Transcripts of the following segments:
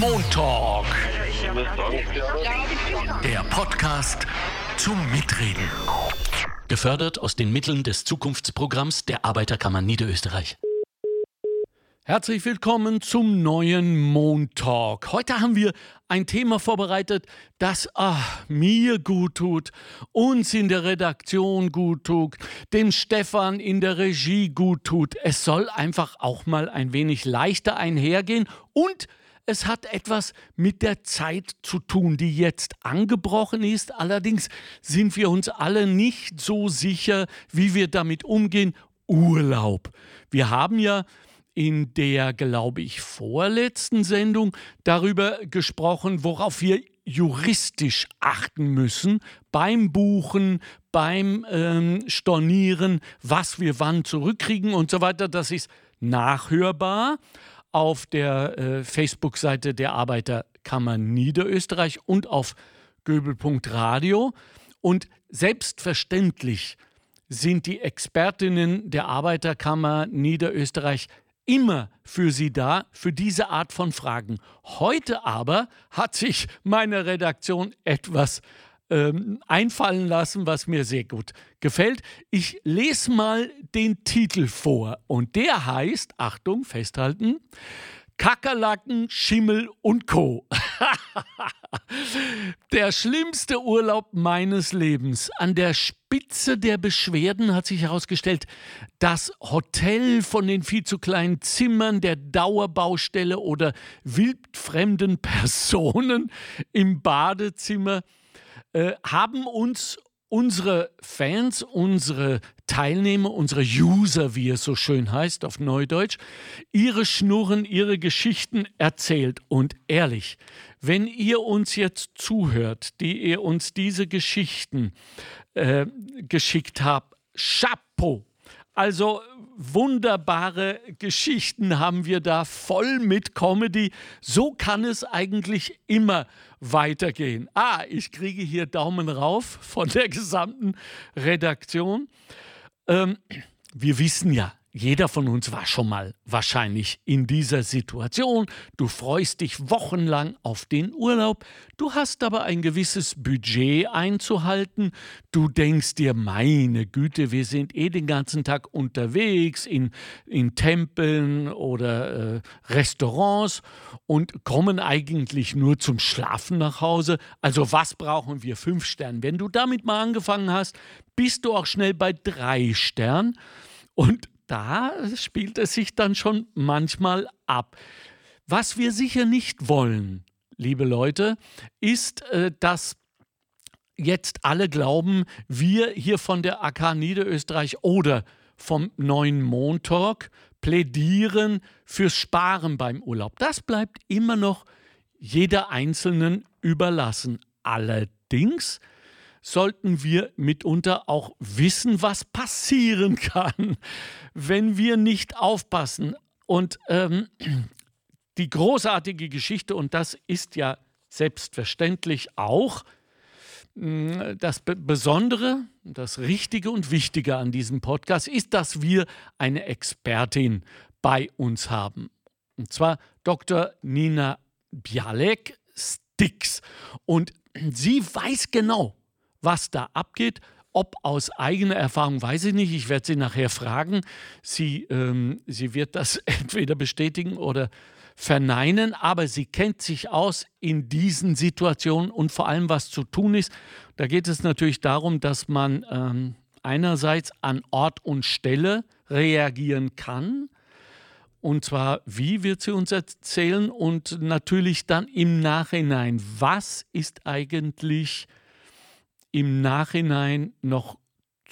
Montalk. Der Podcast zum Mitreden. Gefördert aus den Mitteln des Zukunftsprogramms der Arbeiterkammer Niederösterreich. Herzlich willkommen zum neuen Montalk. Heute haben wir ein Thema vorbereitet, das ach, mir gut tut, uns in der Redaktion gut tut, dem Stefan in der Regie gut tut. Es soll einfach auch mal ein wenig leichter einhergehen und es hat etwas mit der Zeit zu tun, die jetzt angebrochen ist. Allerdings sind wir uns alle nicht so sicher, wie wir damit umgehen. Urlaub. Wir haben ja in der, glaube ich, vorletzten Sendung darüber gesprochen, worauf wir juristisch achten müssen beim Buchen, beim ähm, Stornieren, was wir wann zurückkriegen und so weiter. Das ist nachhörbar auf der äh, Facebook-Seite der Arbeiterkammer Niederösterreich und auf göbel.radio. Und selbstverständlich sind die Expertinnen der Arbeiterkammer Niederösterreich immer für Sie da, für diese Art von Fragen. Heute aber hat sich meine Redaktion etwas ähm, einfallen lassen, was mir sehr gut gefällt. Ich lese mal den Titel vor und der heißt, Achtung, festhalten, Kakerlaken, Schimmel und Co. der schlimmste Urlaub meines Lebens. An der Spitze der Beschwerden hat sich herausgestellt, das Hotel von den viel zu kleinen Zimmern, der Dauerbaustelle oder wildfremden Personen im Badezimmer äh, haben uns unsere Fans, unsere Teilnehmer, unsere User, wie es so schön heißt auf Neudeutsch, ihre Schnurren, ihre Geschichten erzählt. Und ehrlich, wenn ihr uns jetzt zuhört, die ihr uns diese Geschichten äh, geschickt habt, Chapeau! Also wunderbare Geschichten haben wir da voll mit Comedy. So kann es eigentlich immer weitergehen. Ah, ich kriege hier Daumen rauf von der gesamten Redaktion. Ähm, wir wissen ja, jeder von uns war schon mal wahrscheinlich in dieser Situation. Du freust dich wochenlang auf den Urlaub, du hast aber ein gewisses Budget einzuhalten. Du denkst dir, meine Güte, wir sind eh den ganzen Tag unterwegs in, in Tempeln oder äh, Restaurants und kommen eigentlich nur zum Schlafen nach Hause. Also was brauchen wir? Fünf Sterne. Wenn du damit mal angefangen hast, bist du auch schnell bei drei Sternen. Und da spielt es sich dann schon manchmal ab. Was wir sicher nicht wollen, liebe Leute, ist, äh, dass jetzt alle glauben, wir hier von der AK Niederösterreich oder vom neuen Montalk plädieren fürs Sparen beim Urlaub. Das bleibt immer noch jeder Einzelnen überlassen. Allerdings sollten wir mitunter auch wissen, was passieren kann, wenn wir nicht aufpassen. Und ähm, die großartige Geschichte, und das ist ja selbstverständlich auch mm, das Besondere, das Richtige und Wichtige an diesem Podcast, ist, dass wir eine Expertin bei uns haben. Und zwar Dr. Nina Bialek Stix. Und sie weiß genau, was da abgeht. Ob aus eigener Erfahrung, weiß ich nicht. Ich werde sie nachher fragen. Sie, ähm, sie wird das entweder bestätigen oder verneinen, aber sie kennt sich aus in diesen Situationen und vor allem, was zu tun ist. Da geht es natürlich darum, dass man ähm, einerseits an Ort und Stelle reagieren kann. Und zwar, wie wird sie uns erzählen und natürlich dann im Nachhinein, was ist eigentlich im Nachhinein noch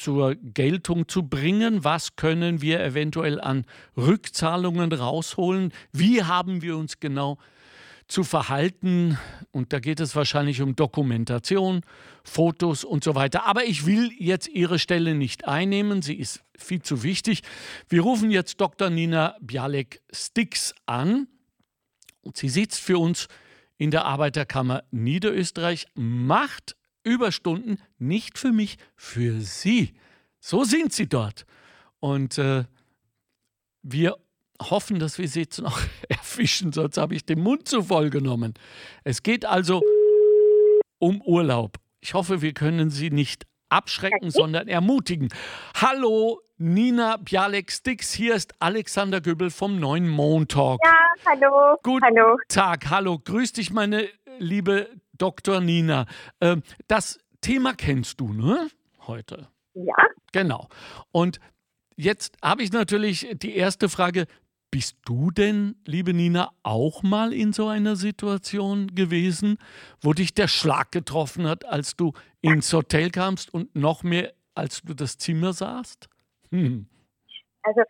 zur Geltung zu bringen? Was können wir eventuell an Rückzahlungen rausholen? Wie haben wir uns genau zu verhalten? Und da geht es wahrscheinlich um Dokumentation, Fotos und so weiter. Aber ich will jetzt Ihre Stelle nicht einnehmen. Sie ist viel zu wichtig. Wir rufen jetzt Dr. Nina Bialek-Stix an. Und sie sitzt für uns in der Arbeiterkammer Niederösterreich, macht Überstunden nicht für mich, für sie. So sind sie dort. Und äh, wir hoffen, dass wir sie jetzt noch erfischen, sonst habe ich den Mund zu voll genommen. Es geht also um Urlaub. Ich hoffe, wir können Sie nicht abschrecken, sondern ermutigen. Hallo, Nina Bialek-Stix, hier ist Alexander Göbel vom neuen Montalk. Ja, hallo. Guten hallo. Tag, hallo. Grüß dich, meine liebe Dr. Nina. Ähm, das Thema kennst du, ne? Heute. Ja. Genau. Und jetzt habe ich natürlich die erste Frage. Bist du denn, liebe Nina, auch mal in so einer Situation gewesen, wo dich der Schlag getroffen hat, als du ins Hotel kamst und noch mehr, als du das Zimmer sahst? Hm. Also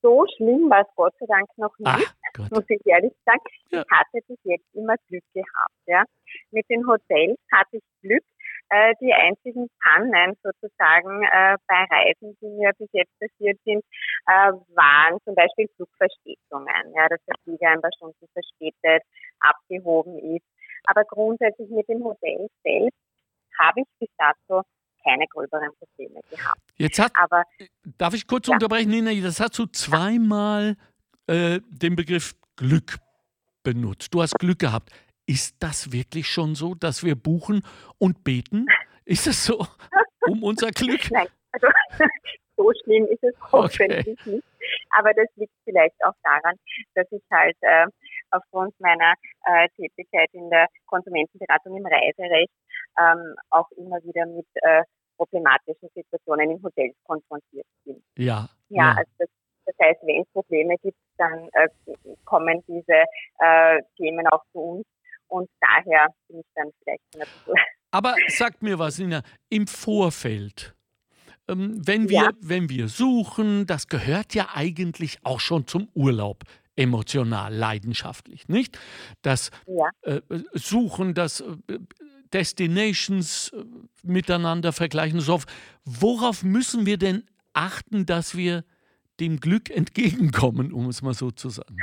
so schlimm war es Gott sei Dank noch nicht, Gott. muss ich ehrlich sagen. Ja. Ich hatte bis jetzt immer Glück gehabt. Ja. Mit den Hotels hatte ich Glück. Äh, die einzigen Pannen sozusagen äh, bei Reisen, die mir bis jetzt passiert sind, äh, waren zum Beispiel Flugverspätungen, ja, dass der Flieger ein paar Stunden verspätet abgehoben ist. Aber grundsätzlich mit dem Hotel selbst habe ich bis dato keine gröberen Probleme gehabt. Jetzt hat, Aber darf ich kurz Ja. unterbrechen, Nina? Das hast du zweimal äh, den Begriff Glück benutzt. Du hast Glück gehabt. Ist das wirklich schon so, dass wir buchen und beten? Ist es so um unser Glück? Nein, also so schlimm ist es Okay. hoffentlich nicht. Aber das liegt vielleicht auch daran, dass ich halt äh, aufgrund meiner äh, Tätigkeit in der Konsumentenberatung im Reiserecht ähm, auch immer wieder mit äh, problematischen Situationen in Hotels konfrontiert bin. Ja. Ja, also das, das heißt, wenn es Probleme gibt, dann äh, kommen diese äh, Themen auch zu uns. Und daher bin ich dann vielleicht ein bisschen Aber sag mir was, Nina, im Vorfeld, ähm, wenn, wir, Ja. wenn wir suchen, das gehört ja eigentlich auch schon zum Urlaub, emotional, leidenschaftlich, nicht? Das ja. äh, Suchen, das äh, Destinations äh, miteinander vergleichen. So, worauf müssen wir denn achten, dass wir dem Glück entgegenkommen, um es mal so zu sagen?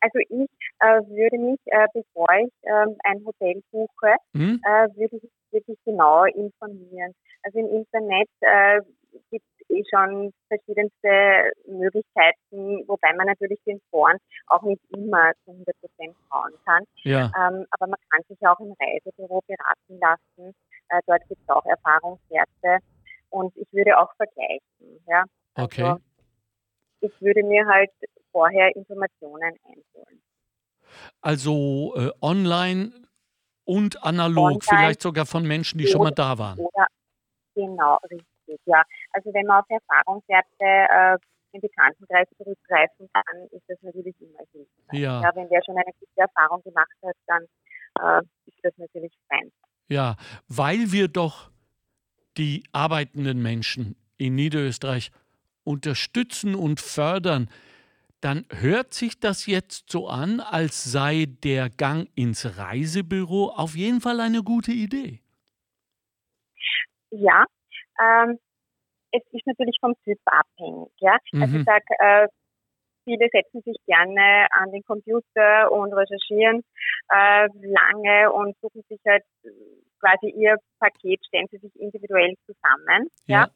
Also ich äh, würde mich, äh, bevor ich ähm, ein Hotel buche, Hm? äh, würde ich wirklich genau informieren. Also im Internet äh, gibt es eh schon verschiedenste Möglichkeiten, wobei man natürlich den Foren auch nicht immer zu 100 Prozent trauen kann. Ja, Ähm, aber man kann sich auch im Reisebüro beraten lassen. Äh, dort gibt es auch Erfahrungswerte und ich würde auch vergleichen. Ja? Okay. Also ich würde mir halt vorher Informationen einholen. Also äh, online und analog, Online. vielleicht sogar von Menschen, die schon mal da waren. Oder genau, richtig, ja. Also wenn man auf Erfahrungswerte äh, im Bekanntenkreis zurückgreifen kann, ist das natürlich immer hilfreich. Ja. Ja, wenn der schon eine gute Erfahrung gemacht hat, dann äh, ist das natürlich fein. Ja, weil wir doch die arbeitenden Menschen in Niederösterreich unterstützen und fördern, dann hört sich das jetzt so an, als sei der Gang ins Reisebüro auf jeden Fall eine gute Idee. Ja, ähm, es ist natürlich vom Typ abhängig. Ja? Also Mhm. ich sag, äh, viele setzen sich gerne an den Computer und recherchieren äh, lange und suchen sich halt äh, quasi ihr Paket, stellen sie sich individuell zusammen. Ja.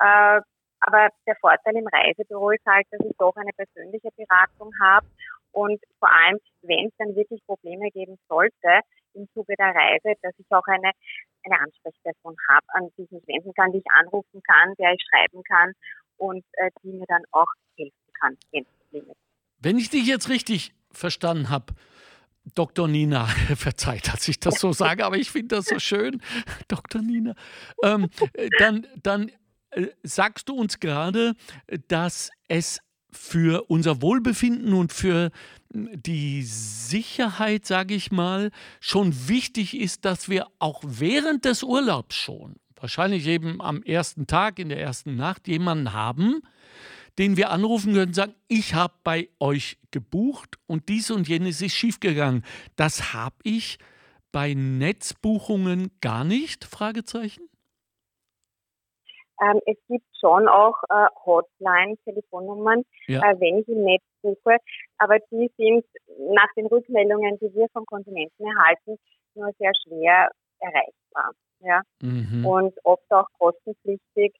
Äh, aber der Vorteil im Reisebüro ist halt, dass ich doch eine persönliche Beratung habe und vor allem, wenn es dann wirklich Probleme geben sollte im Zuge der Reise, dass ich auch eine, eine Ansprechperson habe, an die ich mich wenden kann, die ich anrufen kann, der ich schreiben kann und äh, die mir dann auch helfen kann, wenn es Probleme gibt. Wenn ich dich jetzt richtig verstanden habe, Dr. Nina, verzeiht, dass ich das so sage, aber ich finde das so schön, Dr. Nina, ähm, äh, dann, dann sagst du uns gerade, äh, dass es für unser Wohlbefinden und für mh, die Sicherheit, sage ich mal, schon wichtig ist, dass wir auch während des Urlaubs schon, wahrscheinlich eben am ersten Tag, in der ersten Nacht, jemanden haben, den wir anrufen können und sagen, ich habe bei euch gebucht und dies und jenes ist schiefgegangen. Das habe ich bei Netzbuchungen gar nicht? Fragezeichen. Ähm, es gibt schon auch äh, Hotline-Telefonnummern, Ja. äh, wenn ich im Netz suche, aber die sind nach den Rückmeldungen, die wir von Konsumenten erhalten, nur sehr schwer erreichbar. Ja? Mhm. Und oft auch kostenpflichtig.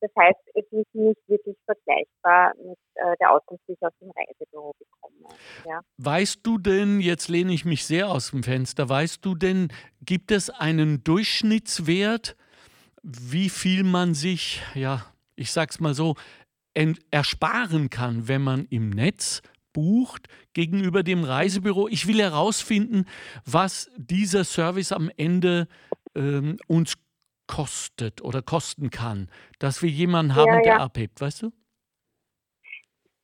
das heißt, es ist nicht wirklich vergleichbar mit äh, der Auskunft, die ich aus dem Reisebüro bekomme. Ja. Weißt du denn, jetzt lehne ich mich sehr aus dem Fenster, weißt du denn, gibt es einen Durchschnittswert, wie viel man sich, ja, ich sag's mal so, ersparen kann, wenn man im Netz bucht gegenüber dem Reisebüro. Ich will herausfinden, was dieser Service am Ende ähm, uns kostet oder kosten kann, dass wir jemanden haben, ja, ja. der abhebt, weißt du?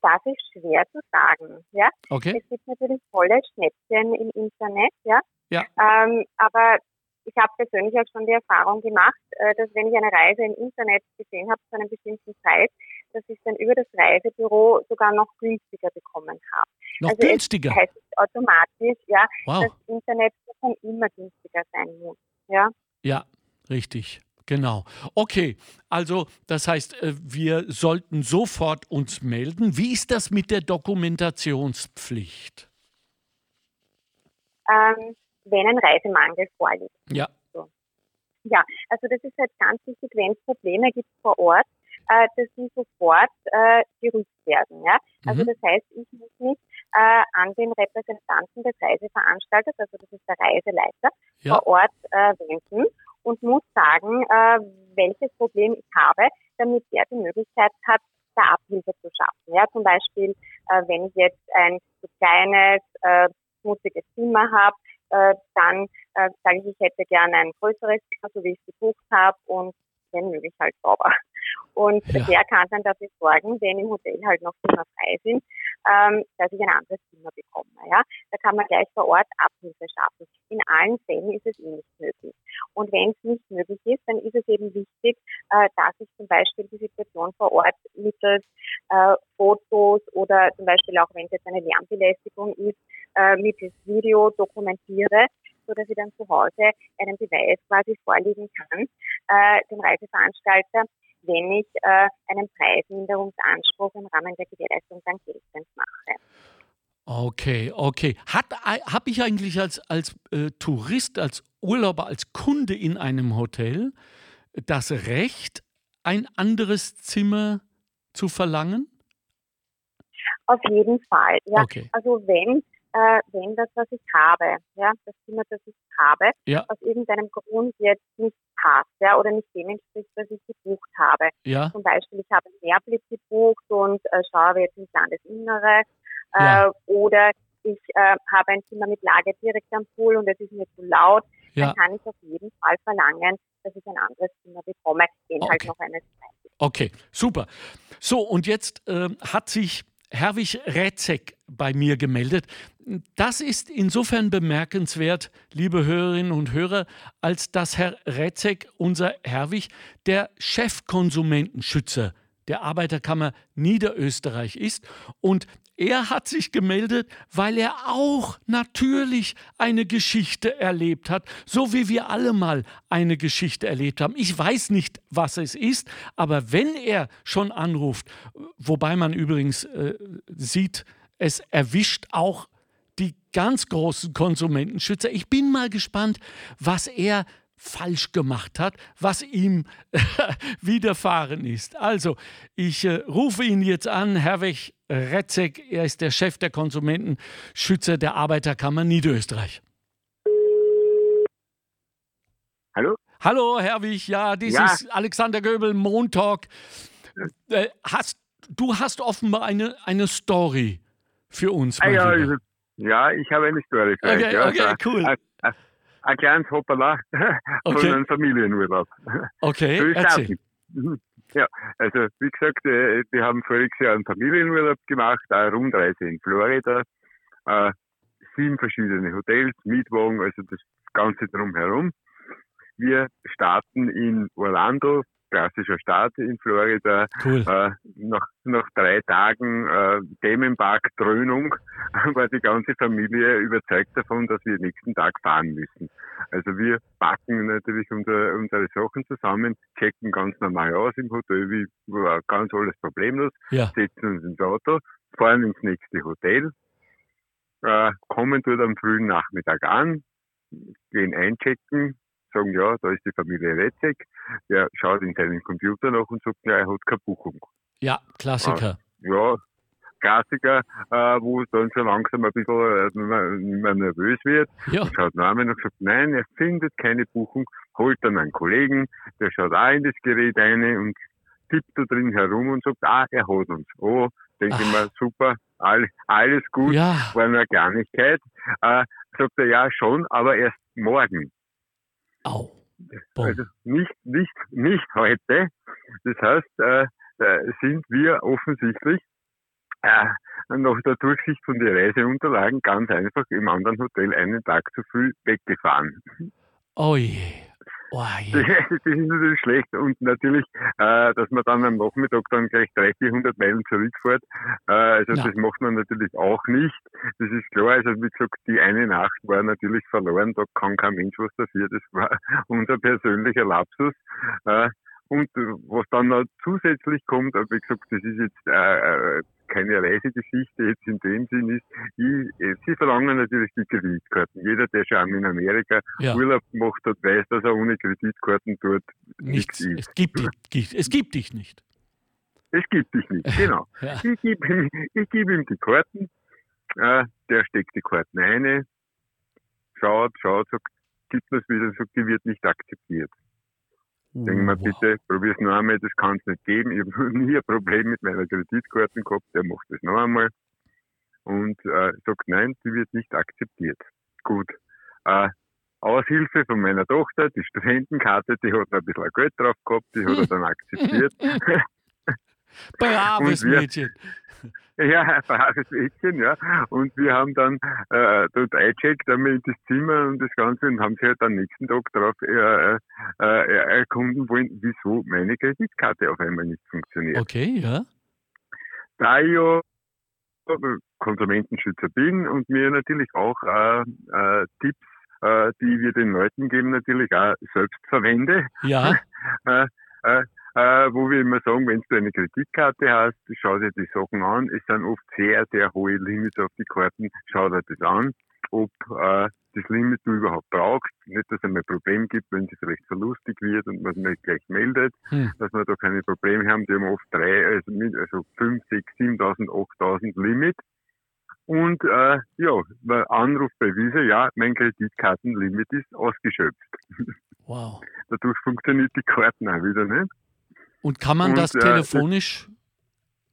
Das ist schwer zu sagen, ja. Okay. Es gibt natürlich tolle Schnäppchen im Internet, ja. Ja. Ähm, aber ich habe persönlich auch schon die Erfahrung gemacht, äh, dass wenn ich eine Reise im Internet gesehen habe zu einem bestimmten Preis, dass ich dann über das Reisebüro sogar noch günstiger bekommen habe. Noch also günstiger? Das heißt automatisch, ja, wow. dass Internet immer günstiger sein muss. Ja, ja richtig. Genau. Okay, also das heißt, äh, wir sollten sofort uns melden. Wie ist das mit der Dokumentationspflicht? Ähm, wenn ein Reisemangel vorliegt. Ja. So. Ja, also das ist halt ganz wichtig, wenn es Probleme gibt vor Ort, äh, dass die sofort äh, gerügt werden. Ja? Also mhm. das heißt, ich muss mich äh, an den Repräsentanten des Reiseveranstalters, also das ist der Reiseleiter, ja. vor Ort äh, wenden und muss sagen, äh, welches Problem ich habe, damit er die Möglichkeit hat, da Abhilfe zu schaffen. Ja, zum Beispiel, äh, wenn ich jetzt ein zu kleines, äh, schmutziges Zimmer habe, dann äh, sage ich, ich hätte gerne ein größeres Zimmer, so wie ich es gebucht habe und wenn möglich halt sauber. Und ja. der kann dann dafür sorgen, wenn im Hotel halt noch Zimmer frei sind, ähm, dass ich ein anderes Zimmer bekomme. Ja? Da kann man gleich vor Ort Abhilfe schaffen. In allen Fällen ist es eh nicht möglich. Und wenn es nicht möglich ist, dann ist es eben wichtig, äh, dass ich zum Beispiel die Situation vor Ort mittels äh, Fotos oder zum Beispiel auch wenn es jetzt eine Lärmbelästigung ist, äh, mittels Video dokumentiere, so dass ich dann zu Hause einen Beweis quasi vorlegen kann, äh, dem Reiseveranstalter, wenn ich äh, einen Preisminderungsanspruch im Rahmen der Gewährleistung dann geltend mache. Okay, okay. Habe ich eigentlich als, als äh, Tourist, als Urlauber, als Kunde in einem Hotel das Recht, ein anderes Zimmer zu verlangen? Auf jeden Fall. Ja. Okay. Also wenn äh, wenn das, was ich habe, ja, das Zimmer, das ich habe, ja. aus irgendeinem Grund jetzt nicht passt, ja, oder nicht dem entspricht, was ich gebucht habe. Ja. Zum Beispiel, ich habe einen Mehrblick gebucht und äh, schaue jetzt ins Landesinnere, äh, ja. oder ich äh, habe ein Zimmer mit Lage direkt am Pool und es ist mir zu laut, ja. dann kann ich auf jeden Fall verlangen, dass ich ein anderes Zimmer bekomme, den halt okay. halt noch eines Preises. Okay, super. So, und jetzt äh, hat sich Herwig Rätzek bei mir gemeldet. Das ist insofern bemerkenswert, liebe Hörerinnen und Hörer, als dass Herr Rätzek, unser Herwig, der Chefkonsumentenschützer der Arbeiterkammer Niederösterreich ist und er hat sich gemeldet, weil er auch natürlich eine Geschichte erlebt hat, so wie wir alle mal eine Geschichte erlebt haben. Ich weiß nicht, was es ist, aber wenn er schon anruft, wobei man übrigens äh, sieht, es erwischt auch die ganz großen Konsumentenschützer. Ich bin mal gespannt, was er falsch gemacht hat, was ihm widerfahren ist. Also, ich äh, rufe ihn jetzt an, Herwig Retzek, er ist der Chef der Konsumentenschützer der Arbeiterkammer Niederösterreich. Hallo? Hallo, Herwig, ja, dies ja. ist Alexander Göbel, Montag. Äh, hast, du hast offenbar eine, eine Story für uns. Ah, ja, ja, ich habe eine Story für okay, euch. Ja. Okay, cool. Ein, ein, ein kleines Hoppala von okay. einem Familienurlaub. Okay, erzähl. Ja, also wie gesagt, äh, wir haben voriges Jahr einen Familienurlaub gemacht, eine Rundreise in Florida, äh, sieben verschiedene Hotels, Mietwagen, also das Ganze drumherum. Wir starten in Orlando, klassischer Start in Florida. Cool. Äh, nach, nach drei Tagen äh, Themenpark-Dröhnung war die ganze Familie überzeugt davon, dass wir nächsten Tag fahren müssen. Also wir packen natürlich unser, unsere Sachen zusammen, checken ganz normal aus im Hotel, wie war ganz alles problemlos, ja. setzen uns ins Auto, fahren ins nächste Hotel, äh, kommen dort am frühen Nachmittag an, gehen einchecken, sagen, ja, da ist die Familie Retzek, der schaut in seinen Computer nach und sagt, ja, er hat keine Buchung. Ja, Klassiker. Ja, Klassiker, äh, wo es dann schon langsam ein bisschen äh, nervös wird. Ja. Und schaut nach und sagt, nein, er findet keine Buchung, holt dann einen Kollegen, der schaut auch in das Gerät ein und tippt da drin herum und sagt, ah, er hat uns. Oh, denke ich mir, super, all, alles gut, Ja, war nur eine Kleinigkeit. Äh, sagt er, ja, schon, aber erst morgen. Au. Boom. Also nicht, nicht, nicht heute. Das heißt, äh, äh, sind wir offensichtlich äh, nach der Durchsicht von den Reiseunterlagen ganz einfach im anderen Hotel einen Tag zu früh weggefahren. Oh je. Oh Das je. ist natürlich schlecht und natürlich, äh, dass man dann am Nachmittag dann gleich 300, 400 Meilen zurückfährt, äh, also Ja. das macht man natürlich auch nicht. Das ist klar, also wie gesagt, die eine Nacht war natürlich verloren, da kann kein Mensch was dafür, das war unser persönlicher Lapsus. Äh, und was dann noch zusätzlich kommt, äh, wie gesagt, das ist jetzt äh, äh, keine Reisegeschichte jetzt in dem Sinn ist, ich, äh, sie verlangen natürlich die Kreditkarten. Jeder, der schon einmal in Amerika Ja, Urlaub gemacht hat, weiß, dass er ohne Kreditkarten dort nichts. nichts ist. Es gibt, dich, es gibt dich nicht. Es gibt dich nicht, genau. Ja. Ich gebe ihm, geb ihm die Karten, äh, der steckt die Karten ein, schaut, schaut, sagt, gibt mir's wieder, sagt, die wird nicht akzeptiert. Denk mal Wow. bitte, probier's noch einmal, das kann es nicht geben. Ich habe nie ein Problem mit meiner Kreditkarte gehabt, der macht das noch einmal und äh, sagt, nein, die wird nicht akzeptiert. Gut. Äh, Aushilfe von meiner Tochter, die Studentenkarte, die hat ein bisschen Geld drauf gehabt, die hat er dann akzeptiert. Braves wir- Mädchen. Ja, braves Mädchen, ja. Und wir haben dann äh, dort eingecheckt, einmal in das Zimmer und das Ganze und haben sie halt am nächsten Tag darauf äh, äh, äh, erkunden wollen, wieso meine Kreditkarte auf einmal nicht funktioniert. Okay, ja. Da ich ja Konsumentenschützer bin und mir natürlich auch äh, äh, Tipps, äh, die wir den Leuten geben, natürlich auch selbst verwende, Ja, äh, wo wir immer sagen, wenn du eine Kreditkarte hast, schau dir die Sachen an. Es sind oft sehr, sehr hohe Limits auf die Karten. Schau dir das an, ob äh, das Limit du überhaupt brauchst. Nicht, dass es ein Problem gibt, wenn es vielleicht verlustig wird und man es nicht gleich meldet, Hm. dass wir da keine Probleme haben. Die haben oft drei, also, mit- also fünf, sechs, 7.000, 8.000 Limit. Und äh, ja, Anruf bei Visa, ja, mein Kreditkartenlimit ist ausgeschöpft. wow. Dadurch funktioniert die Karten auch wieder nicht. Und kann man Und, das äh, telefonisch?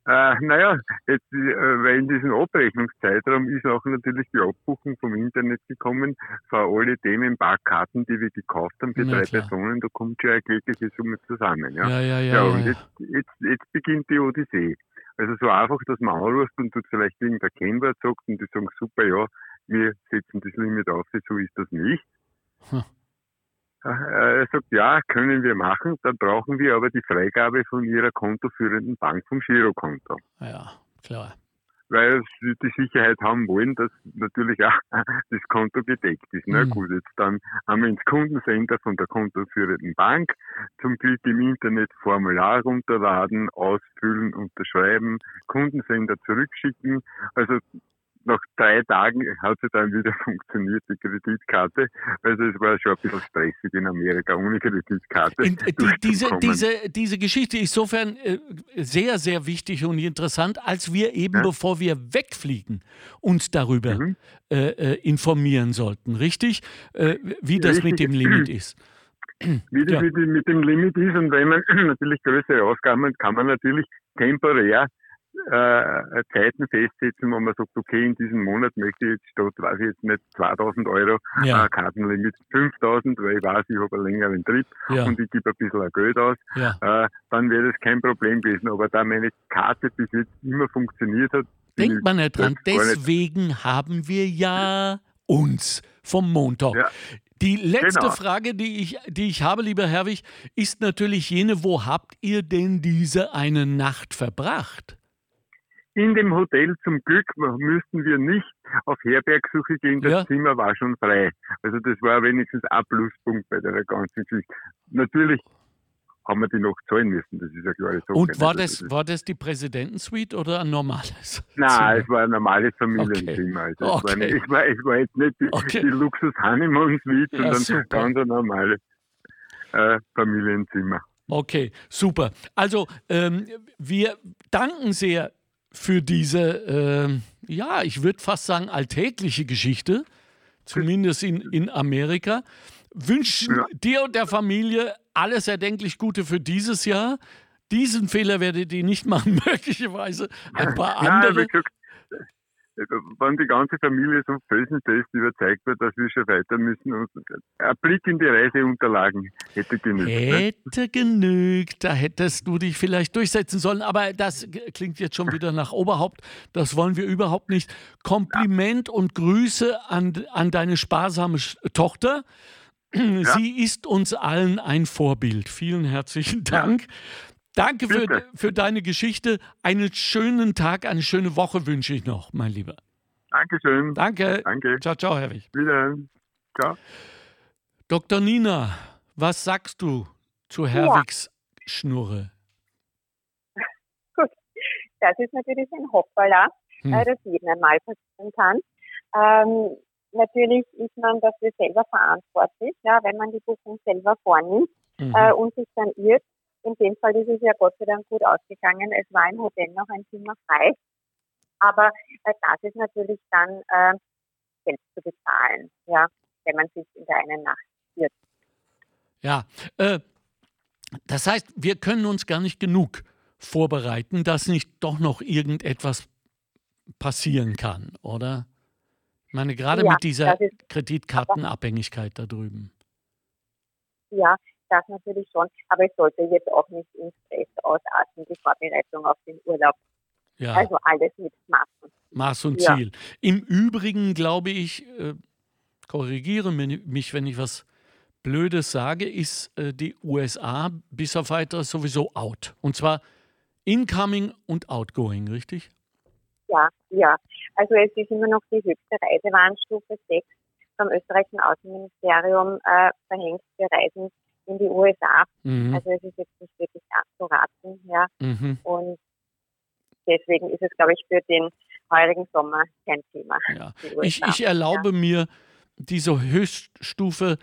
Äh, naja, jetzt, äh, weil in diesem Abrechnungszeitraum ist auch natürlich die Abbuchung vom Internet gekommen für alle Themen, paar Karten, die wir gekauft haben für Na drei klar. Personen, da kommt schon eine klägliche Summe zusammen. Ja, Ja, ja, ja. ja, und Jetzt, jetzt, jetzt beginnt die Odyssee. Also so einfach, dass man anruft und tut vielleicht irgendein Kennwort sagt und die sagen, super, ja, wir setzen das Limit auf, so ist das nicht. Hm. Er sagt, ja, können wir machen, dann brauchen wir aber die Freigabe von Ihrer kontoführenden Bank vom Girokonto. ja, klar. Weil sie die Sicherheit haben wollen, dass natürlich auch das Konto gedeckt ist. Na Mhm. gut, jetzt dann haben wir ins Kundencenter von der kontoführenden Bank zum Glück im Internet Formular runterladen, ausfüllen, unterschreiben, Kundencenter zurückschicken. Also nach drei Tagen hat sie dann wieder funktioniert, die Kreditkarte. Also es war schon ein bisschen stressig in Amerika ohne Kreditkarte. In, äh, die, diese, diese, diese Geschichte ist insofern äh, sehr, sehr wichtig und interessant, als wir eben, Ja. bevor wir wegfliegen, uns darüber Mhm. äh, äh, informieren sollten, richtig? Äh, wie das mit Richtig. dem Limit ist. wie das Ja. mit, dem- mit dem Limit ist und wenn man natürlich größere Ausgaben hat, kann man natürlich temporär äh, Zeiten festsetzen, wo man sagt, okay, in diesem Monat möchte ich jetzt statt, weiß ich jetzt nicht, 2000 Euro Ja, äh, Kartenlimit 5000, weil ich weiß, ich habe einen längeren Trip ja, und ich gebe ein bisschen Geld aus, ja. äh, dann wäre das kein Problem gewesen. Aber da meine Karte bis jetzt immer funktioniert hat, Denkt man nicht dran. gar nicht- Deswegen haben wir ja uns vom Montag. Ja. Die letzte Genau. Frage, die ich, die ich habe, lieber Herwig, ist natürlich jene, wo habt ihr denn diese eine Nacht verbracht? In dem Hotel zum Glück müssten wir nicht auf Herbergsuche gehen, das Ja. Zimmer war schon frei. Also das war wenigstens ein Pluspunkt bei der ganzen Geschichte. Natürlich haben wir die noch zahlen müssen, das ist ja klare Sache. Und war Also das, ist- war das die Präsidentensuite oder ein normales? Nein, Zimmer? es war ein normales Familienzimmer. Also es, war Okay. nicht, es, war, es war jetzt nicht die, Okay. die Luxus Honeymoon Suite, Ja, sondern super. ganz eine normale. äh, Familienzimmer. Okay, super. Also ähm, wir danken sehr für diese, äh, ja, ich würde fast sagen, alltägliche Geschichte, zumindest in, in Amerika. Wünschen ja. dir und der Familie alles erdenklich Gute für dieses Jahr. Diesen Fehler werdet ihr nicht machen, möglicherweise ein paar andere. Ja, wenn die ganze Familie so felsenfest überzeugt wird, dass wir schon weiter müssen. Und ein Blick in die Reiseunterlagen hätte genügt. Ne? Hätte genügt, da hättest du dich vielleicht durchsetzen sollen, aber das klingt jetzt schon wieder nach Oberhaupt. Das wollen wir überhaupt nicht. Kompliment ja. und Grüße an, an deine sparsame Tochter. Sie ja. ist uns allen ein Vorbild. Vielen herzlichen Dank. Ja. Danke für, für deine Geschichte. Einen schönen Tag, eine schöne Woche wünsche ich noch, mein Lieber. Dankeschön. Danke. Danke. Ciao, ciao, Herwig. Wieder. Ciao. Dr. Nina, was sagst du zu Herwigs ja. Schnurre? Gut, das ist natürlich ein Hoppala, hm. Äh, das jedem einmal passieren kann. Ähm, natürlich ist man dafür selber verantwortlich, ja, wenn man die Buchung selber vornimmt mhm. äh, und sich dann irrt. In dem Fall ist es ja Gott sei Dank gut ausgegangen. Es war im Hotel noch ein Zimmer frei. Aber äh, das ist natürlich dann äh, selbst zu bezahlen, ja, wenn man sich in der einen Nacht irrt. Ja, äh, das heißt, wir können uns gar nicht genug vorbereiten, dass nicht doch noch irgendetwas passieren kann, oder? Ich meine, gerade ja, mit dieser Kreditkartenabhängigkeit da drüben. Ja, das natürlich schon, aber es sollte jetzt auch nicht in Stress ausarten, die Vorbereitung auf den Urlaub. Ja. Also alles mit Maß und Ziel. Maß und Ziel. Ja. Im Übrigen glaube ich, äh, korrigiere mich, wenn ich was Blödes sage, ist äh, die USA bis auf weiteres sowieso out. Und zwar incoming und outgoing, richtig? Ja, ja. Also es ist immer noch die höchste Reisewarnstufe 6 vom österreichischen Außenministerium äh, verhängt für Reisen in die USA. Mhm. Also es ist jetzt nicht wirklich abzuraten, ja. Mhm. Und deswegen ist es, glaube ich, für den heurigen Sommer kein Thema. Ja. Ich, ich, erlaube ja. mir diese Höchststufe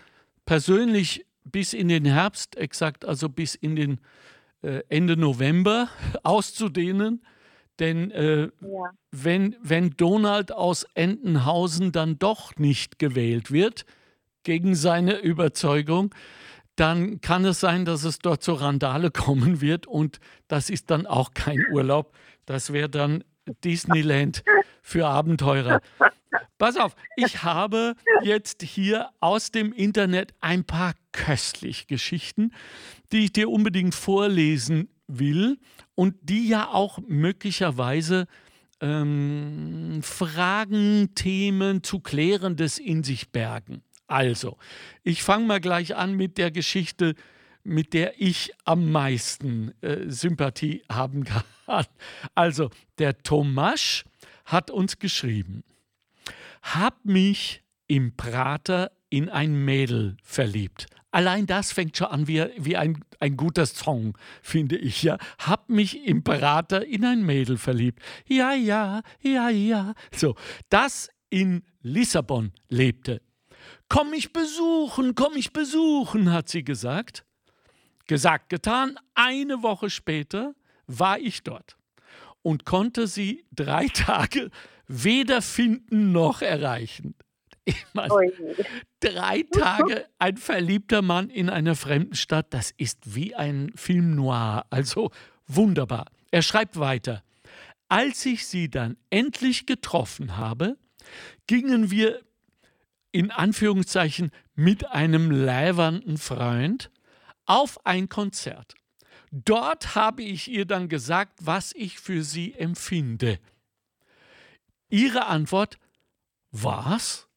persönlich bis in den Herbst, exakt also bis in den äh, Ende November auszudehnen. Denn äh, ja. wenn, wenn Donald aus Entenhausen dann doch nicht gewählt wird, gegen seine Überzeugung, dann kann es sein, dass es dort zur Randale kommen wird und das ist dann auch kein Urlaub. Das wäre dann Disneyland für Abenteurer. Pass auf, ich habe jetzt hier aus dem Internet ein paar köstlich Geschichten, die ich dir unbedingt vorlesen will und die ja auch möglicherweise ähm, Fragen, Themen zu klärendes in sich bergen. Also, ich fange mal gleich an mit der Geschichte, mit der ich am meisten äh, Sympathie haben kann. Also, der Tomasch hat uns geschrieben, hab mich im Prater in ein Mädel verliebt. Allein das fängt schon an wie, wie ein, ein guter Song, finde ich, ja. Hab mich im Prater in ein Mädel verliebt. Ja, ja, ja, ja. So, das in Lissabon lebte. Komm mich besuchen, komm mich besuchen, hat sie gesagt. Gesagt, getan. Eine Woche später war ich dort und konnte sie drei Tage weder finden noch erreichen. Ich meine, drei Tage ein verliebter Mann in einer fremden Stadt, das ist wie ein Film noir, also wunderbar. Er schreibt weiter. Als ich sie dann endlich getroffen habe, gingen wir in Anführungszeichen mit einem leibernden Freund auf ein Konzert. Dort habe ich ihr dann gesagt, was ich für sie empfinde. Ihre Antwort, was?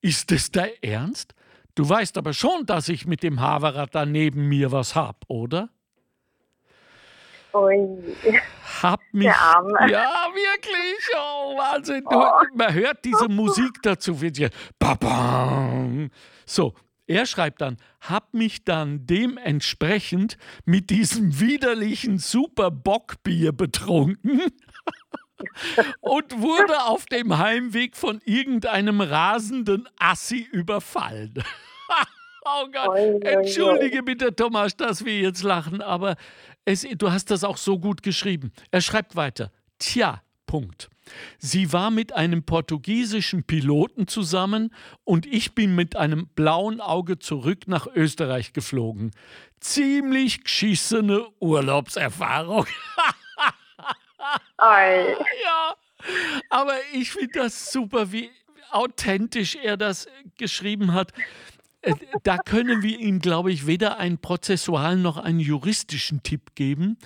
Ist es der Ernst? Du weißt aber schon, dass ich mit dem Haverrad da neben mir was hab, oder? Ui. Hab mich. Ja, wirklich. Oh, Wahnsinn. Oh. Man hört diese Musik dazu. So, er schreibt dann, hab mich dann dementsprechend mit diesem widerlichen Super Bockbier betrunken und wurde auf dem Heimweg von irgendeinem rasenden Assi überfallen. Oh Gott, entschuldige bitte, Thomas, dass wir jetzt lachen, aber es, du hast das auch so gut geschrieben. Er schreibt weiter. Tja, Punkt. Sie war mit einem portugiesischen Piloten zusammen und ich bin mit einem blauen Auge zurück nach Österreich geflogen. Ziemlich geschissene Urlaubserfahrung. ja, aber ich finde das super, wie authentisch er das geschrieben hat. Äh, da können wir ihm, glaube ich, weder einen prozessualen noch einen juristischen Tipp geben,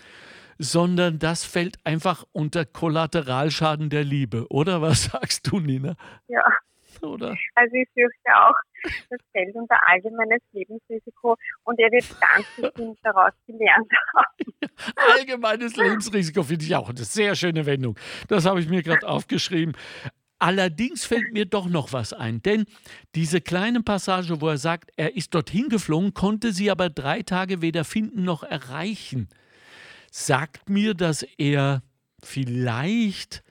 sondern das fällt einfach unter Kollateralschaden der Liebe. Oder was sagst du, Nina? Ja. Oder? Also ich fürchte auch, das fällt unter allgemeines Lebensrisiko und er wird ganz bestimmt daraus gelernt haben. Allgemeines Lebensrisiko finde ich auch eine sehr schöne Wendung. Das habe ich mir gerade aufgeschrieben. Allerdings fällt mir doch noch was ein, denn diese kleine Passage, wo er sagt, er ist dorthin geflogen, konnte sie aber drei Tage weder finden noch erreichen, sagt mir, dass er vielleicht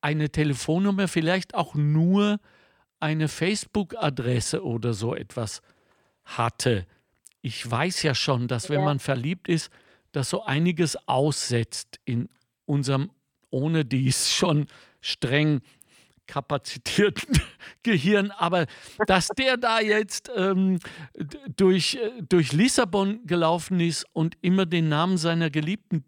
eine Telefonnummer, vielleicht auch nur eine Facebook-Adresse oder so etwas hatte. Ich weiß ja schon, dass wenn man verliebt ist, dass so einiges aussetzt in unserem ohne dies schon streng kapazitierten Gehirn, aber dass der da jetzt ähm, durch, äh, durch Lissabon gelaufen ist und immer den Namen seiner Geliebten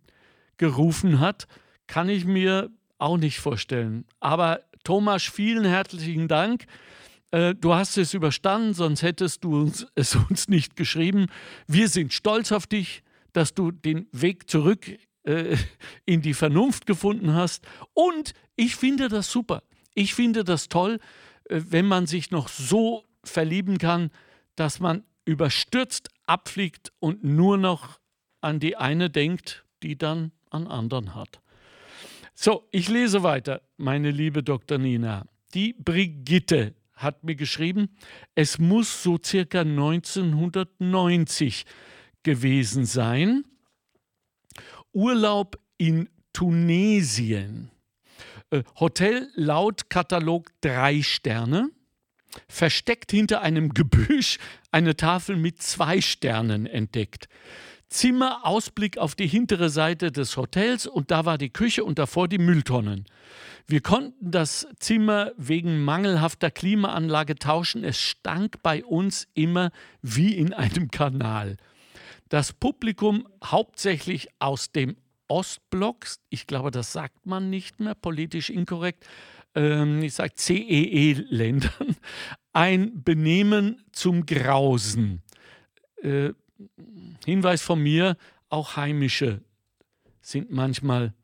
gerufen hat, kann ich mir auch nicht vorstellen. Aber Thomas, vielen herzlichen Dank. Äh, du hast es überstanden, sonst hättest du uns, es uns nicht geschrieben. Wir sind stolz auf dich, dass du den Weg zurück äh, in die Vernunft gefunden hast. Und ich finde das super. Ich finde das toll, äh, wenn man sich noch so verlieben kann, dass man überstürzt abfliegt und nur noch an die eine denkt, die dann an anderen hat. So, ich lese weiter, meine liebe Dr. Nina. Die Brigitte hat mir geschrieben, es muss so circa 1990 gewesen sein. Urlaub in Tunesien. Äh, Hotel laut Katalog drei Sterne. Versteckt hinter einem Gebüsch eine Tafel mit zwei Sternen entdeckt. Zimmer, Ausblick auf die hintere Seite des Hotels und da war die Küche und davor die Mülltonnen. Wir konnten das Zimmer wegen mangelhafter Klimaanlage tauschen. Es stank bei uns immer wie in einem Kanal. Das Publikum hauptsächlich aus dem Ostblocks, ich glaube, das sagt man nicht mehr, politisch inkorrekt, ähm, ich sage CEE-Ländern, ein Benehmen zum Grausen. Äh, Hinweis von mir, auch heimische sind manchmal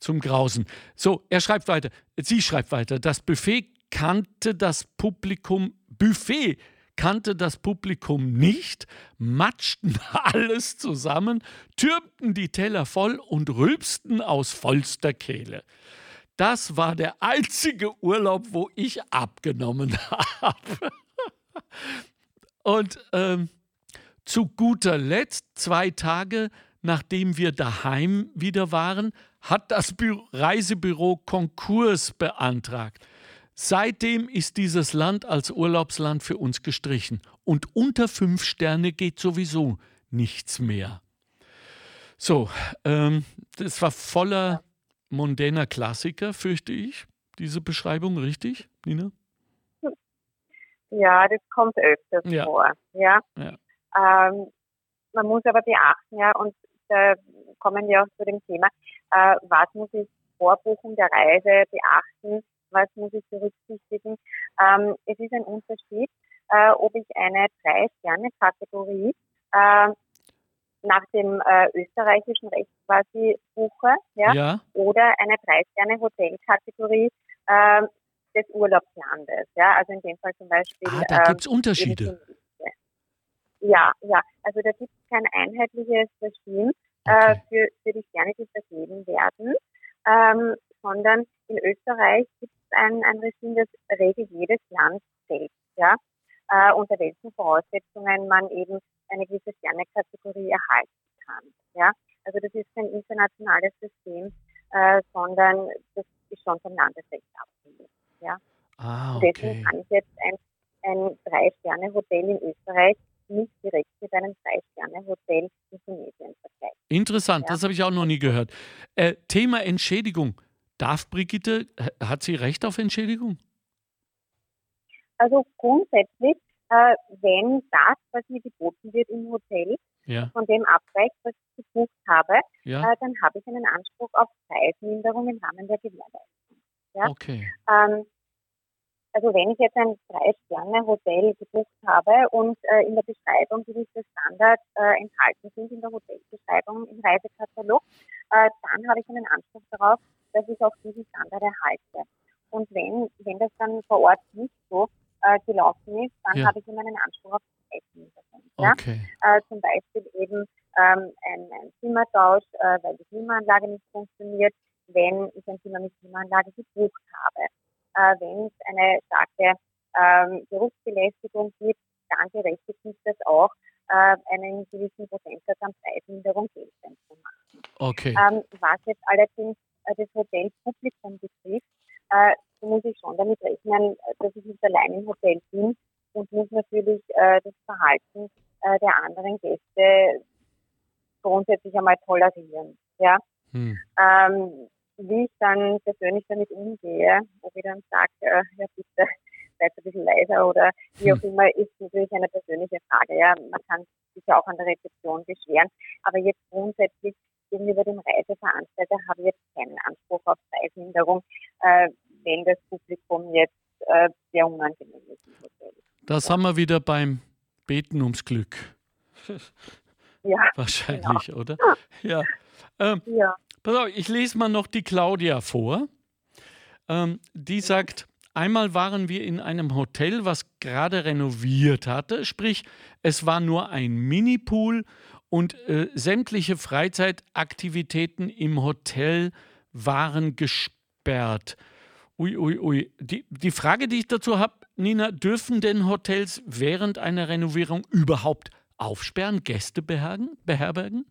zum Grausen. So, er schreibt weiter, sie schreibt weiter, das Buffet kannte das Publikum, Buffet kannte das Publikum nicht, matschten alles zusammen, türmten die Teller voll und rülpsten aus vollster Kehle. Das war der einzige Urlaub, wo ich abgenommen habe. Und ähm, zu guter Letzt, zwei Tage nachdem wir daheim wieder waren, hat das Bü Reisebüro Konkurs beantragt. Seitdem ist dieses Land als Urlaubsland für uns gestrichen. Und unter fünf Sterne geht sowieso nichts mehr. So, ähm, das war voller mondäner Klassiker, fürchte ich, diese Beschreibung, richtig, Nina? Ja, das kommt öfters ja. vor. Ja. ja. Ähm, man muss aber beachten, ja, und da kommen wir auch zu dem Thema, äh, was muss ich vor Buchung der Reise beachten, was muss ich berücksichtigen. Ähm, es ist ein Unterschied, äh, ob ich eine Drei-Sterne-Kategorie äh, nach dem äh, österreichischen Recht quasi buche, ja, ja. oder eine Drei-Sterne-Hotel-Kategorie äh, des Urlaubslandes, ja, also in dem Fall zum Beispiel. Ah, da gibt es ähm, Unterschiede. Ja, ja, also da gibt es kein einheitliches Regime äh, okay. für, für die Sterne, die vergeben werden, ähm, sondern in Österreich gibt ein, ein Regime, das regelt jedes Land selbst, ja, äh, unter welchen Voraussetzungen man eben eine gewisse Sternekategorie erhalten kann, ja. Also das ist kein internationales System, äh, sondern das ist schon vom Landesrecht abhängig, ja. Ah, okay. deswegen kann ich jetzt ein, ein Drei-Sterne-Hotel in Österreich nicht direkt mit einem Drei-Sterne-Hotel in Tunesien vergleichen. Interessant, ja. das habe ich auch noch nie gehört. Äh, Thema Entschädigung. Darf Brigitte, hat sie Recht auf Entschädigung? Also grundsätzlich, äh, wenn das, was mir geboten wird im Hotel, ja. von dem abweicht, was ich gebucht habe, ja. äh, dann habe ich einen Anspruch auf Preisminderung im Rahmen der Gewährleistung. Ja? Okay. Ähm, also wenn ich jetzt ein Drei-Sterne-Hotel gebucht habe und äh, in der Beschreibung gewisse Standards äh, enthalten sind, in der Hotelbeschreibung im Reisekatalog, äh, dann habe ich einen Anspruch darauf, dass ich auch diesen Standard erhalte. Und wenn, wenn das dann vor Ort nicht so äh, gelaufen ist, dann ja. habe ich immer einen Anspruch auf Preisminderung. Ja? Okay. Äh, zum Beispiel eben ähm, ein, ein Zimmertausch, äh, weil die Klimaanlage nicht funktioniert, wenn ich ein Zimmer mit Klimaanlage gebucht habe. Äh, wenn es eine starke ähm, Geruchsbelästigung gibt, dann berechtigt mich das auch, äh, einen gewissen Prozentsatz an Preisminderung geltend zu machen. Okay. Ähm, was jetzt allerdings das Hotelpublikum betrifft, äh, muss ich schon damit rechnen, dass ich nicht allein im Hotel bin und muss natürlich äh, das Verhalten äh, der anderen Gäste grundsätzlich einmal tolerieren. Ja? Hm. Ähm, wie ich dann persönlich damit umgehe, ob ich dann sage, äh, ja bitte, seid ein bisschen leiser oder wie auch hm. immer, ist natürlich eine persönliche Frage. Ja, man kann sich ja auch an der Rezeption beschweren, aber jetzt grundsätzlich gegenüber dem Reiseveranstalter habe ich jetzt keinen Anspruch auf Preisminderung, äh, wenn das Publikum jetzt äh, sehr unangenehm ist. Das haben wir wieder beim Beten ums Glück. Ja. Wahrscheinlich, genau. oder? Ja. Ähm, ja. Pass auf, ich lese mal noch die Claudia vor. Ähm, die sagt, einmal waren wir in einem Hotel, was gerade renoviert hatte, sprich, es war nur ein Minipool und äh, sämtliche Freizeitaktivitäten im Hotel waren gesperrt. Ui, ui, ui. Die, die Frage, die ich dazu habe, Nina, dürfen denn Hotels während einer Renovierung überhaupt aufsperren, Gäste beherbergen? beherbergen?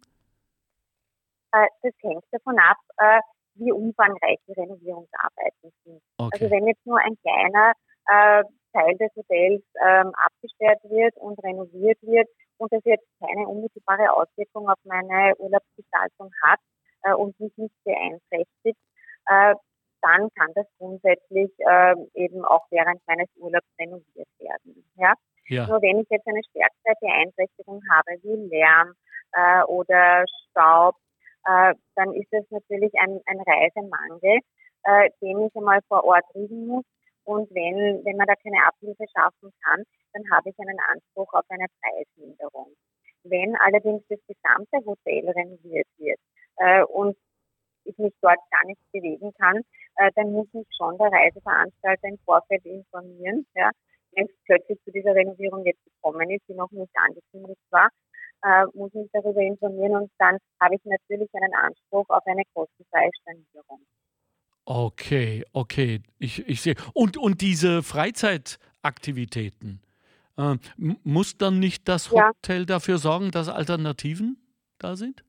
Äh, das hängt davon ab, äh, wie umfangreich die Renovierungsarbeiten sind. Okay. Also wenn jetzt nur ein kleiner äh, Teil des Hotels ähm, abgesperrt wird und renoviert wird und das jetzt keine unmittelbare Auswirkung auf meine Urlaubsgestaltung hat äh, und mich nicht beeinträchtigt, äh, dann kann das grundsätzlich äh, eben auch während meines Urlaubs renoviert werden. Ja? ja. Nur wenn ich jetzt eine stärkere Beeinträchtigung habe, wie Lärm äh, oder Staub, äh, dann ist das natürlich ein, ein Reisemangel, äh, den ich einmal vor Ort riegen muss. Und wenn, wenn man da keine Abhilfe schaffen kann, dann habe ich einen Anspruch auf eine Preisminderung. Wenn allerdings das gesamte Hotel renoviert wird äh, und ich mich dort gar nicht bewegen kann, äh, dann muss mich schon der Reiseveranstalter im Vorfeld informieren, ja, wenn es plötzlich zu dieser Renovierung jetzt gekommen ist, die noch nicht angekündigt war, äh, muss mich darüber informieren und dann habe ich natürlich einen Anspruch auf eine kostenfreie Stornierung. Okay, okay, ich, ich sehe. Und, und diese Freizeitaktivitäten, äh, muss dann nicht das Hotel ja. dafür sorgen, dass Alternativen da sind?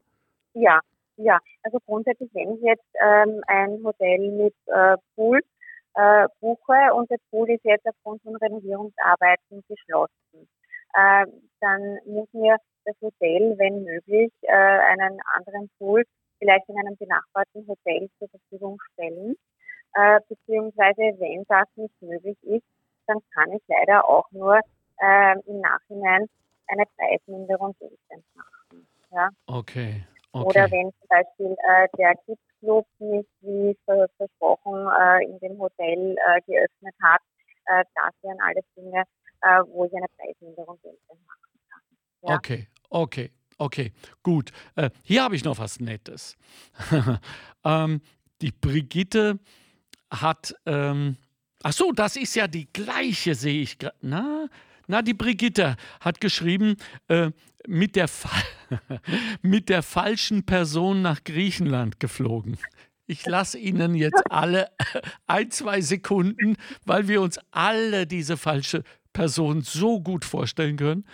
Ja, ja. Also grundsätzlich, wenn ich jetzt ähm, ein Hotel mit äh, Pool äh, buche und der Pool ist jetzt aufgrund von Renovierungsarbeiten geschlossen, äh, dann muss mir das Hotel, wenn möglich, äh, einen anderen Pool vielleicht in einem benachbarten Hotel zur Verfügung stellen. Äh, beziehungsweise, wenn das nicht möglich ist, dann kann ich leider auch nur äh, im Nachhinein eine Preisminderung geltend machen. Ja? Okay. okay. Oder wenn zum Beispiel äh, der Kids-Club nicht wie versprochen äh, in dem Hotel äh, geöffnet hat, äh, das wären alles Dinge, äh, wo ich eine Preisminderung geltend machen kann. Ja? Okay, okay. Okay, gut. Äh, hier habe ich noch was Nettes. ähm, die Brigitte hat, ähm, ach so, das ist ja die gleiche, sehe ich gerade. Na, na, die Brigitte hat geschrieben, äh, mit, der mit der falschen Person nach Griechenland geflogen. Ich lasse Ihnen jetzt alle ein, zwei Sekunden, weil wir uns alle diese falsche Person so gut vorstellen können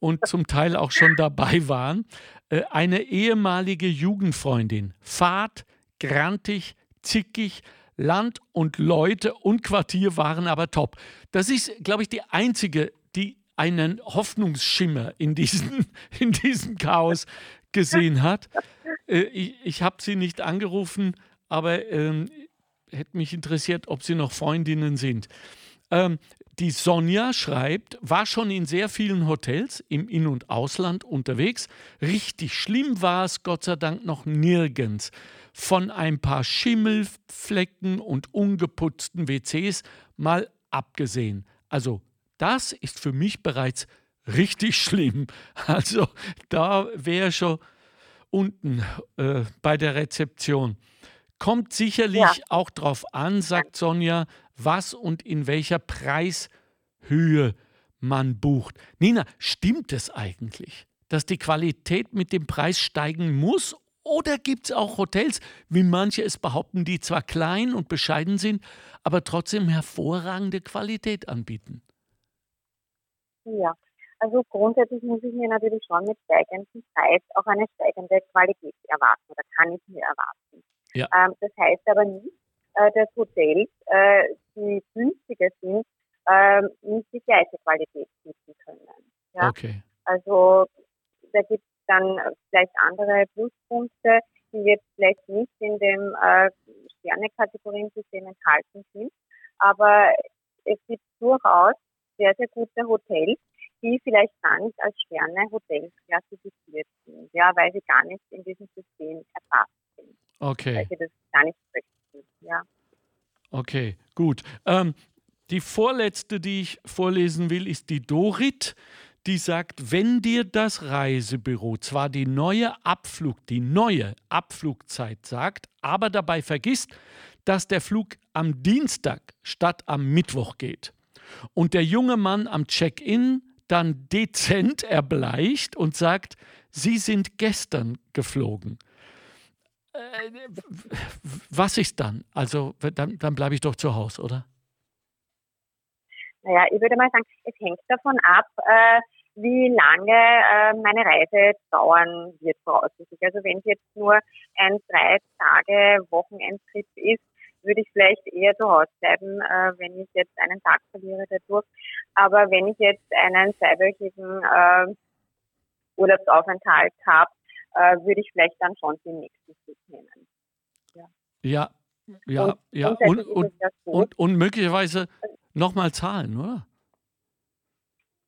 und zum Teil auch schon dabei waren. Äh, eine ehemalige Jugendfreundin, fad, grantig, zickig, Land und Leute und Quartier waren aber top. Das ist, glaube ich, die einzige, die einen Hoffnungsschimmer in diesem, in diesem Chaos gesehen hat. Äh, ich ich habe sie nicht angerufen, aber ähm, hätte mich interessiert, ob sie noch Freundinnen sind. Ähm, die Sonja schreibt, war schon in sehr vielen Hotels im In- und Ausland unterwegs. Richtig schlimm war es Gott sei Dank noch nirgends. Von ein paar Schimmelflecken und ungeputzten WCs mal abgesehen. Also das ist für mich bereits richtig schlimm. Also da wäre schon unten äh, bei der Rezeption. Kommt sicherlich ja. auch drauf an, sagt Sonja, was und in welcher Preishöhe man bucht. Nina, stimmt es eigentlich, dass die Qualität mit dem Preis steigen muss? Oder gibt es auch Hotels, wie manche es behaupten, die zwar klein und bescheiden sind, aber trotzdem hervorragende Qualität anbieten? Ja, also grundsätzlich muss ich mir natürlich schon mit steigendem Preis auch eine steigende Qualität erwarten oder kann ich mir erwarten. Ja. Ähm, das heißt aber nicht, äh, dass Hotels, äh, die günstiger sind, äh, nicht die gleiche Qualität bieten können. Ja? Okay. Also da gibt es dann vielleicht andere Pluspunkte, die jetzt vielleicht nicht in dem äh, Sterne-Kategoriensystem enthalten sind. Aber es gibt durchaus sehr, sehr gute Hotels, die vielleicht gar nicht als Sterne-Hotels klassifiziert sind, ja, weil sie gar nicht in diesem System erfasst sind. Okay. Weil sie das gar nicht möchten, ja. Okay, gut. Ähm, die vorletzte, die ich vorlesen will, ist die Dorit. Die sagt, wenn dir das Reisebüro zwar die neue Abflug, die neue Abflugzeit sagt, aber dabei vergisst, dass der Flug am Dienstag statt am Mittwoch geht und der junge Mann am Check-in dann dezent erbleicht und sagt, Sie sind gestern geflogen. Was ist dann? Also dann, dann bleibe ich doch zu Hause, oder? Naja, ich würde mal sagen, es hängt davon ab, äh, wie lange äh, meine Reise dauern wird voraussichtlich. Also wenn es jetzt nur ein drei Tage Wochenendtrip ist, würde ich vielleicht eher zu Hause bleiben, äh, wenn ich jetzt einen Tag verliere dadurch. Aber wenn ich jetzt einen zweiwöchigen äh, Urlaubsaufenthalt habe, äh, würde ich vielleicht dann schon den nächsten Flug nehmen. Ja, ja, ja. Und, ja. Und, und, und, und möglicherweise nochmal zahlen, oder?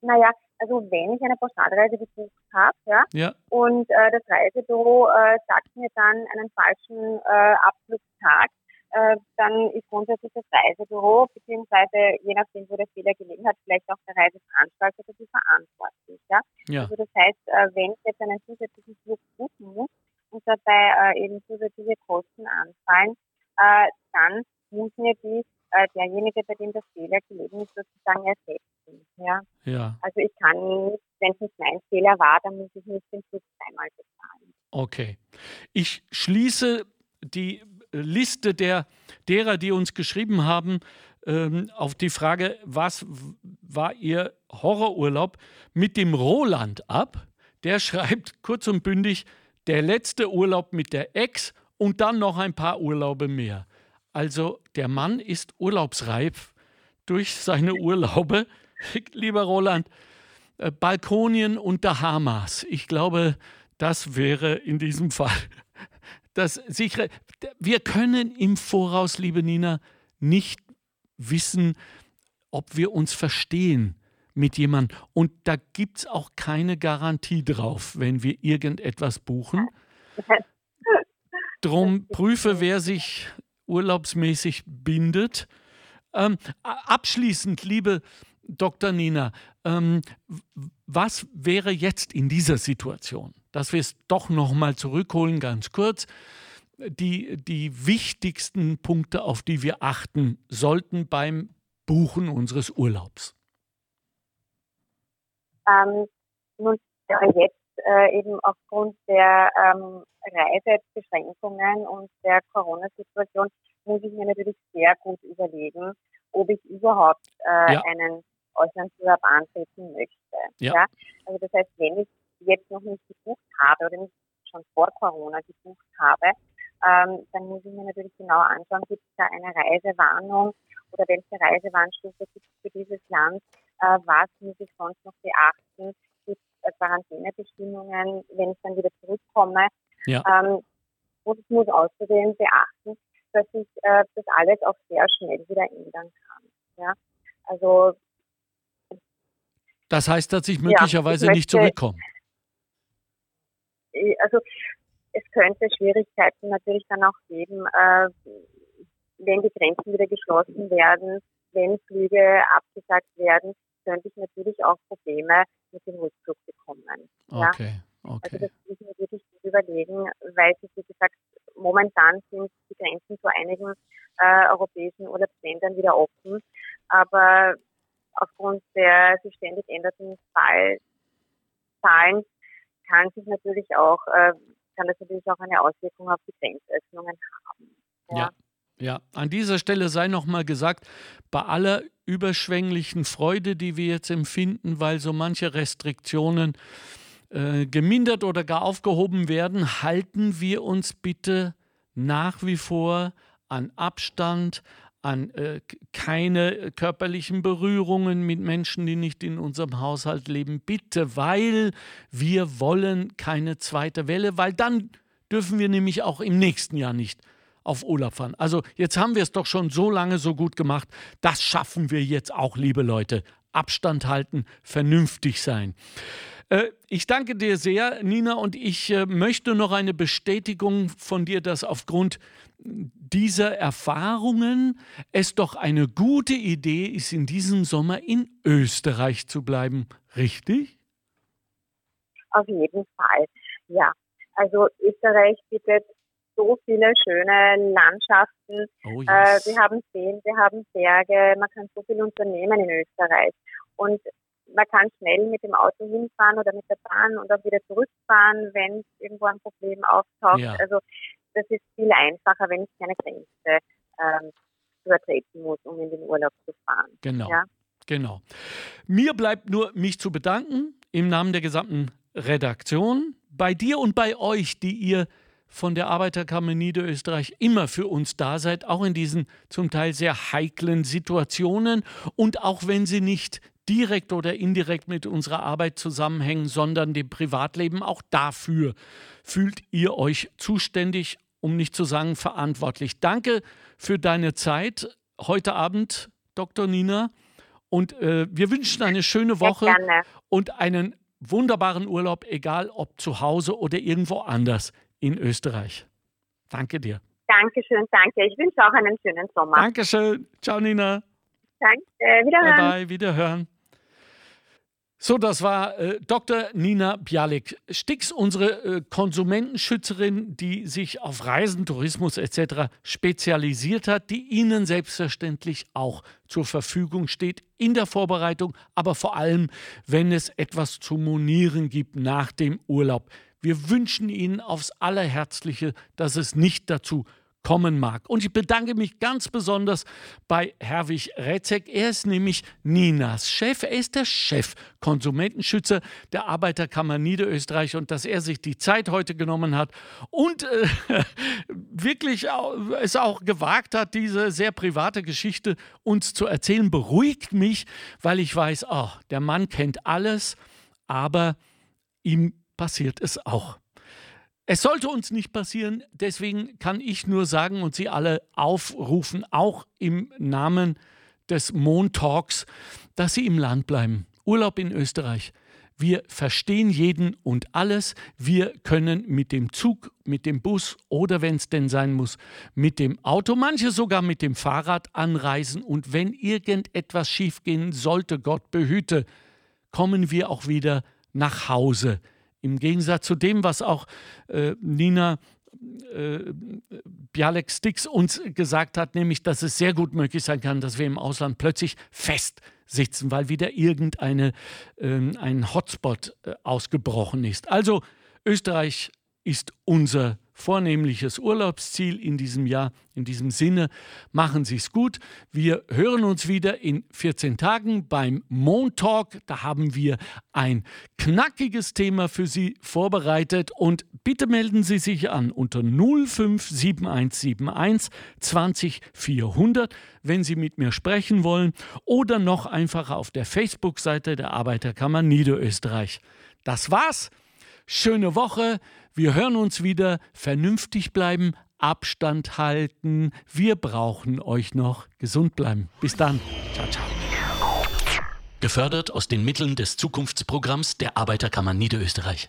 Naja, also wenn ich eine Pauschalreise gebucht habe, ja, ja, und äh, das Reisebüro äh, sagt mir dann einen falschen äh, Abflugstag, äh, dann ist grundsätzlich das Reisebüro, beziehungsweise je nachdem, wo der Fehler gelegen hat, vielleicht auch der Reiseveranstalter dafür verantwortlich. Ja? ja? Also das heißt, äh, wenn ich jetzt einen zusätzlichen Flug buchen muss und dabei äh, eben zusätzliche Kosten anfallen, äh, dann muss mir die äh, derjenige, bei dem der Fehler gelegen ist, sozusagen ersetzen. Ja? ja. Also ich kann wenn es nicht mein Fehler war, dann muss ich nicht den Flug zweimal bezahlen. Okay. Ich schließe die Liste der, derer, die uns geschrieben haben, ähm, auf die Frage, was war Ihr Horrorurlaub, mit dem Roland ab. Der schreibt kurz und bündig, der letzte Urlaub mit der Ex und dann noch ein paar Urlaube mehr. Also der Mann ist urlaubsreif durch seine Urlaube. Lieber Roland, äh, Balkonien und Bahamas. Ich glaube, das wäre in diesem Fall das sichere. Wir können im Voraus, liebe Nina, nicht wissen, ob wir uns verstehen mit jemandem. Und da gibt es auch keine Garantie drauf, wenn wir irgendetwas buchen. Drum prüfe, wer sich urlaubsmäßig bindet. Ähm, abschließend, liebe Dr. Nina, ähm, was wäre jetzt in dieser Situation? Dass wir es doch nochmal zurückholen, ganz kurz. Die, die wichtigsten Punkte, auf die wir achten sollten beim Buchen unseres Urlaubs. Ähm, nun, jetzt äh, eben aufgrund der ähm, Reisebeschränkungen und der Corona-Situation muss ich mir natürlich sehr gut überlegen, ob ich überhaupt äh, ja. einen Auslandsurlaub antreten möchte. Ja. ja. Also das heißt, wenn ich jetzt noch nicht gebucht habe oder nicht schon vor Corona gebucht habe, ähm, dann muss ich mir natürlich genau anschauen, gibt es da eine Reisewarnung oder welche Reisewarnstufe gibt es für dieses Land, Äh, was muss ich sonst noch beachten? Gibt es Quarantänebestimmungen, wenn ich dann wieder zurückkomme? Ja. Ähm, und ich muss außerdem beachten, dass sich äh, das alles auch sehr schnell wieder ändern kann. Ja? Also das heißt, dass ich möglicherweise ja, ich nicht zurückkomme. Also es könnte Schwierigkeiten natürlich dann auch geben, äh, wenn die Grenzen wieder geschlossen werden, wenn Flüge abgesagt werden, könnte ich natürlich auch Probleme mit dem Rückflug bekommen. Okay, okay. Also das muss ich mir wirklich überlegen, weil es, wie gesagt, momentan sind die Grenzen zu einigen äh, europäischen Urlaubsländern wieder offen, aber aufgrund der sich ständig ändernden Fallzahlen kann sich natürlich auch, äh, kann das natürlich auch eine Auswirkung auf die Grenzöffnungen haben. ja. ja. Ja, an dieser Stelle sei nochmal gesagt, bei aller überschwänglichen Freude, die wir jetzt empfinden, weil so manche Restriktionen äh, gemindert oder gar aufgehoben werden, halten wir uns bitte nach wie vor an Abstand, an äh, keine körperlichen Berührungen mit Menschen, die nicht in unserem Haushalt leben. Bitte, weil wir wollen keine zweite Welle, weil dann dürfen wir nämlich auch im nächsten Jahr nicht auf Urlaub fahren. Also jetzt haben wir es doch schon so lange so gut gemacht. Das schaffen wir jetzt auch, liebe Leute. Abstand halten, vernünftig sein. Äh, ich danke dir sehr, Nina, und ich äh, möchte noch eine Bestätigung von dir, dass aufgrund dieser Erfahrungen es doch eine gute Idee ist, in diesem Sommer in Österreich zu bleiben. Richtig? Auf jeden Fall, ja. Also Österreich bietet so viele schöne Landschaften. Oh yes. äh, wir haben Seen, wir haben Berge, man kann so viel unternehmen in Österreich. Und man kann schnell mit dem Auto hinfahren oder mit der Bahn und auch wieder zurückfahren, wenn irgendwo ein Problem auftaucht. Ja. Also das ist viel einfacher, wenn ich keine Grenze ähm, übertreten muss, um in den Urlaub zu fahren. Genau. Ja? Genau. Mir bleibt nur, mich zu bedanken im Namen der gesamten Redaktion, bei dir und bei euch, die ihr von der Arbeiterkammer Niederösterreich immer für uns da seid, auch in diesen zum Teil sehr heiklen Situationen und auch wenn sie nicht direkt oder indirekt mit unserer Arbeit zusammenhängen, sondern dem Privatleben. Auch dafür fühlt ihr euch zuständig, um nicht zu sagen verantwortlich. Danke für deine Zeit heute Abend, Dr. Nina. Und äh, wir wünschen eine schöne Woche und einen wunderbaren Urlaub, egal ob zu Hause oder irgendwo anders in Österreich. Danke dir. Dankeschön, danke. Ich wünsche auch einen schönen Sommer. Dankeschön. Ciao, Nina. Danke. Wiederhören. Bye, bye. Wiederhören. So, das war äh, Dr. Nina Bialik-Stix, unsere äh, Konsumentenschützerin, die sich auf Reisen, Tourismus etc. spezialisiert hat, die Ihnen selbstverständlich auch zur Verfügung steht in der Vorbereitung, aber vor allem, wenn es etwas zu monieren gibt nach dem Urlaub. Wir wünschen Ihnen aufs Allerherzliche, dass es nicht dazu kommt kommen mag. Und ich bedanke mich ganz besonders bei Herwig Retzek. Er ist nämlich Ninas Chef. Er ist der Chef Konsumentenschützer der Arbeiterkammer Niederösterreich und dass er sich die Zeit heute genommen hat und äh, wirklich es auch gewagt hat, diese sehr private Geschichte uns zu erzählen, beruhigt mich, weil ich weiß, oh, der Mann kennt alles, aber ihm passiert es auch. Es sollte uns nicht passieren, deswegen kann ich nur sagen und Sie alle aufrufen, auch im Namen des Montalks, dass Sie im Land bleiben. Urlaub in Österreich. Wir verstehen jeden und alles. Wir können mit dem Zug, mit dem Bus oder wenn es denn sein muss, mit dem Auto, manche sogar mit dem Fahrrad anreisen. Und wenn irgendetwas schiefgehen sollte, Gott behüte, kommen wir auch wieder nach Hause. Im Gegensatz zu dem, was auch äh, Nina äh, Bialek Stix uns gesagt hat, nämlich, dass es sehr gut möglich sein kann, dass wir im Ausland plötzlich festsitzen, weil wieder irgendeine äh, ein Hotspot äh, ausgebrochen ist. Also Österreich ist unser vornehmliches Urlaubsziel in diesem Jahr. In diesem Sinne, machen Sie es gut. Wir hören uns wieder in 14 Tagen beim Montalk. Da haben wir ein knackiges Thema für Sie vorbereitet. Und bitte melden Sie sich an unter 057171 20 400, wenn Sie mit mir sprechen wollen, oder noch einfacher auf der Facebook-Seite der Arbeiterkammer Niederösterreich. Das war's. Schöne Woche. Wir hören uns wieder. Vernünftig bleiben, Abstand halten. Wir brauchen euch noch. Gesund bleiben. Bis dann. Ciao, ciao. Gefördert aus den Mitteln des Zukunftsprogramms der Arbeiterkammer Niederösterreich.